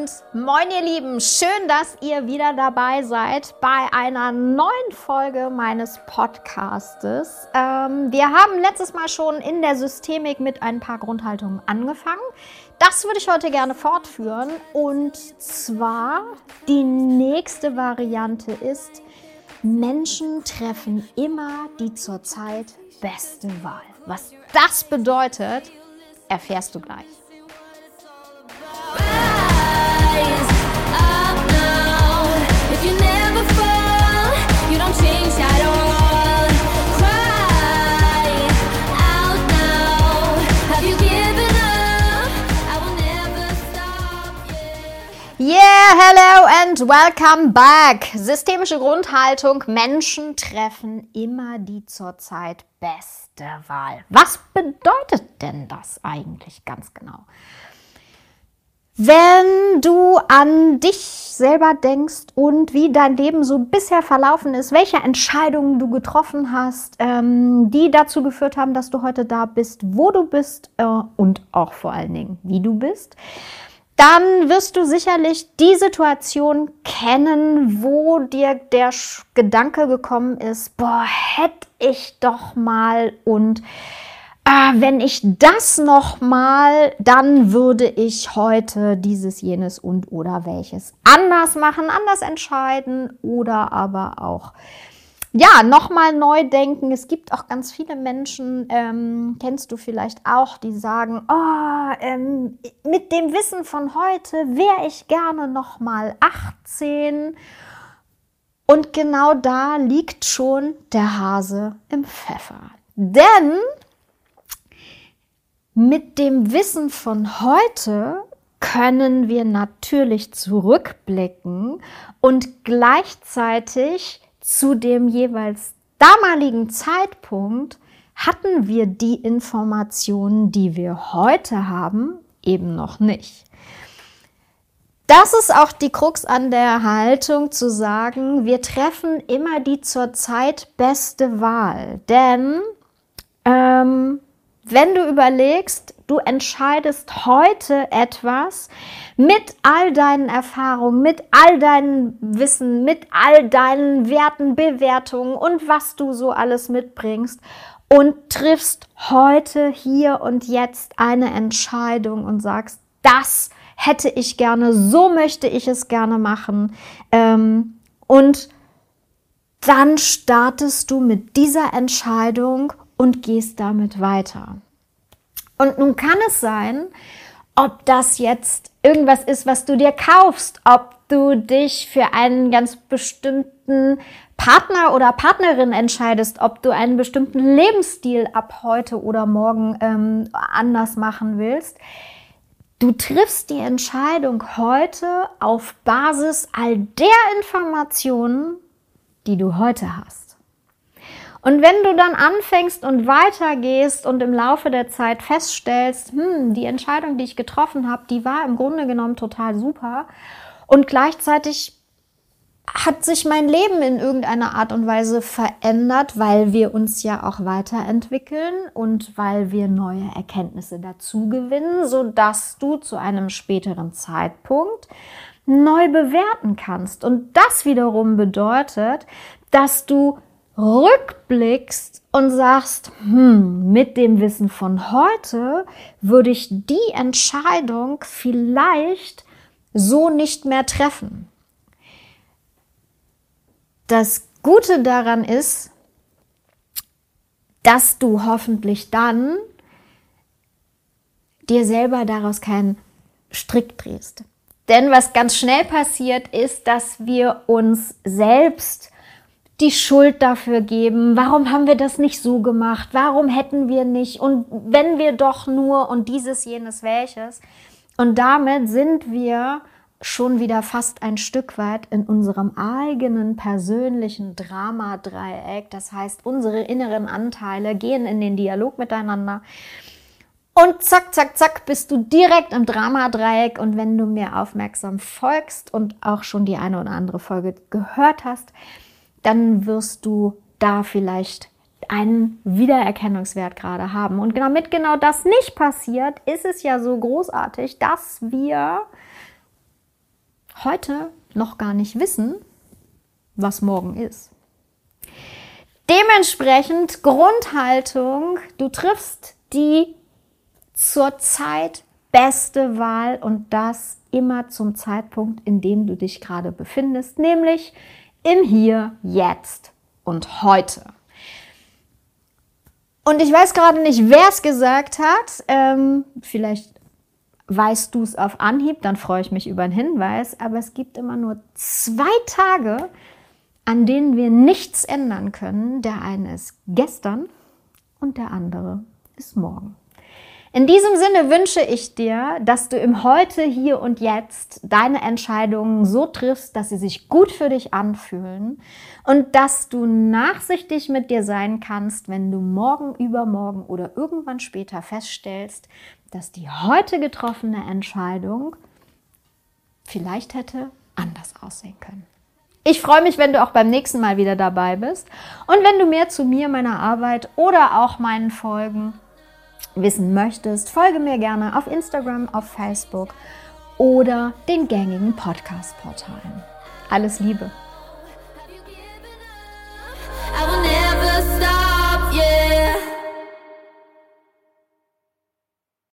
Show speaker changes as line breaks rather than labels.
und moin ihr Lieben, schön, dass ihr wieder dabei seid bei einer neuen Folge meines Podcastes. Ähm, wir haben letztes Mal schon in der Systemik mit ein paar Grundhaltungen angefangen. Das würde ich heute gerne fortführen und zwar die nächste Variante ist, Menschen treffen immer die zurzeit beste Wahl. Was das bedeutet, erfährst du gleich. And welcome back. Systemische Grundhaltung. Menschen treffen immer die zurzeit beste Wahl. Was bedeutet denn das eigentlich ganz genau? Wenn du an dich selber denkst und wie dein Leben so bisher verlaufen ist, welche Entscheidungen du getroffen hast, ähm, die dazu geführt haben, dass du heute da bist, wo du bist äh, und auch vor allen Dingen, wie du bist, dann wirst du sicherlich die Situation kennen, wo dir der Gedanke gekommen ist, boah, hätte ich doch mal und äh, wenn ich das noch mal, dann würde ich heute dieses, jenes und oder welches anders machen, anders entscheiden oder aber auch ja, nochmal neu denken. Es gibt auch ganz viele Menschen, ähm, kennst du vielleicht auch, die sagen, oh, ähm, mit dem Wissen von heute wäre ich gerne nochmal 18. Und genau da liegt schon der Hase im Pfeffer. Denn mit dem Wissen von heute können wir natürlich zurückblicken und gleichzeitig zu dem jeweils damaligen Zeitpunkt hatten wir die Informationen, die wir heute haben, eben noch nicht. Das ist auch die Krux an der Haltung zu sagen, wir treffen immer die zurzeit beste Wahl. Denn ähm, wenn du überlegst, du entscheidest heute etwas mit all deinen Erfahrungen, mit all deinem Wissen, mit all deinen Werten, Bewertungen und was du so alles mitbringst und triffst heute, hier und jetzt eine Entscheidung und sagst, das hätte ich gerne, so möchte ich es gerne machen. Ähm, und dann startest du mit dieser Entscheidung und gehst damit weiter. Und nun kann es sein, ob das jetzt irgendwas ist, was du dir kaufst, ob du dich für einen ganz bestimmten Partner oder Partnerin entscheidest, ob du einen bestimmten Lebensstil ab heute oder morgen ähm, anders machen willst. Du triffst die Entscheidung heute auf Basis all der Informationen, die du heute hast. Und wenn du dann anfängst und weitergehst und im Laufe der Zeit feststellst, hm, die Entscheidung, die ich getroffen habe, die war im Grunde genommen total super und gleichzeitig hat sich mein Leben in irgendeiner Art und Weise verändert, weil wir uns ja auch weiterentwickeln und weil wir neue Erkenntnisse dazu gewinnen, so dass du zu einem späteren Zeitpunkt neu bewerten kannst. Und das wiederum bedeutet, dass du rückblickst und sagst, hm, mit dem Wissen von heute würde ich die Entscheidung vielleicht so nicht mehr treffen. Das Gute daran ist, dass du hoffentlich dann dir selber daraus keinen Strick drehst. Denn was ganz schnell passiert, ist, dass wir uns selbst die Schuld dafür geben. Warum haben wir das nicht so gemacht? Warum hätten wir nicht? Und wenn wir doch nur und dieses, jenes, welches. Und damit sind wir schon wieder fast ein Stück weit in unserem eigenen persönlichen Drama-Dreieck. Das heißt, unsere inneren Anteile gehen in den Dialog miteinander. Und zack, zack, zack, bist du direkt im Drama-Dreieck. Und wenn du mir aufmerksam folgst und auch schon die eine oder andere Folge gehört hast, dann wirst du da vielleicht einen Wiedererkennungswert gerade haben. Und damit genau das nicht passiert, ist es ja so großartig, dass wir heute noch gar nicht wissen, was morgen ist. Dementsprechend Grundhaltung, du triffst die zurzeit beste Wahl und das immer zum Zeitpunkt, in dem du dich gerade befindest, nämlich im Hier, Jetzt und Heute. Und ich weiß gerade nicht, wer es gesagt hat. Ähm, vielleicht weißt du es auf Anhieb, dann freue ich mich über einen Hinweis. Aber es gibt immer nur zwei Tage, an denen wir nichts ändern können. Der eine ist gestern und der andere ist morgen. In diesem Sinne wünsche ich dir, dass du im Heute, hier und jetzt deine Entscheidungen so triffst, dass sie sich gut für dich anfühlen und dass du nachsichtig mit dir sein kannst, wenn du morgen, übermorgen oder irgendwann später feststellst, dass die heute getroffene Entscheidung vielleicht hätte anders aussehen können. Ich freue mich, wenn du auch beim nächsten Mal wieder dabei bist und wenn du mehr zu mir, meiner Arbeit oder auch meinen Folgen wissen möchtest, folge mir gerne auf Instagram, auf Facebook oder den gängigen Podcast-Portalen. Alles Liebe!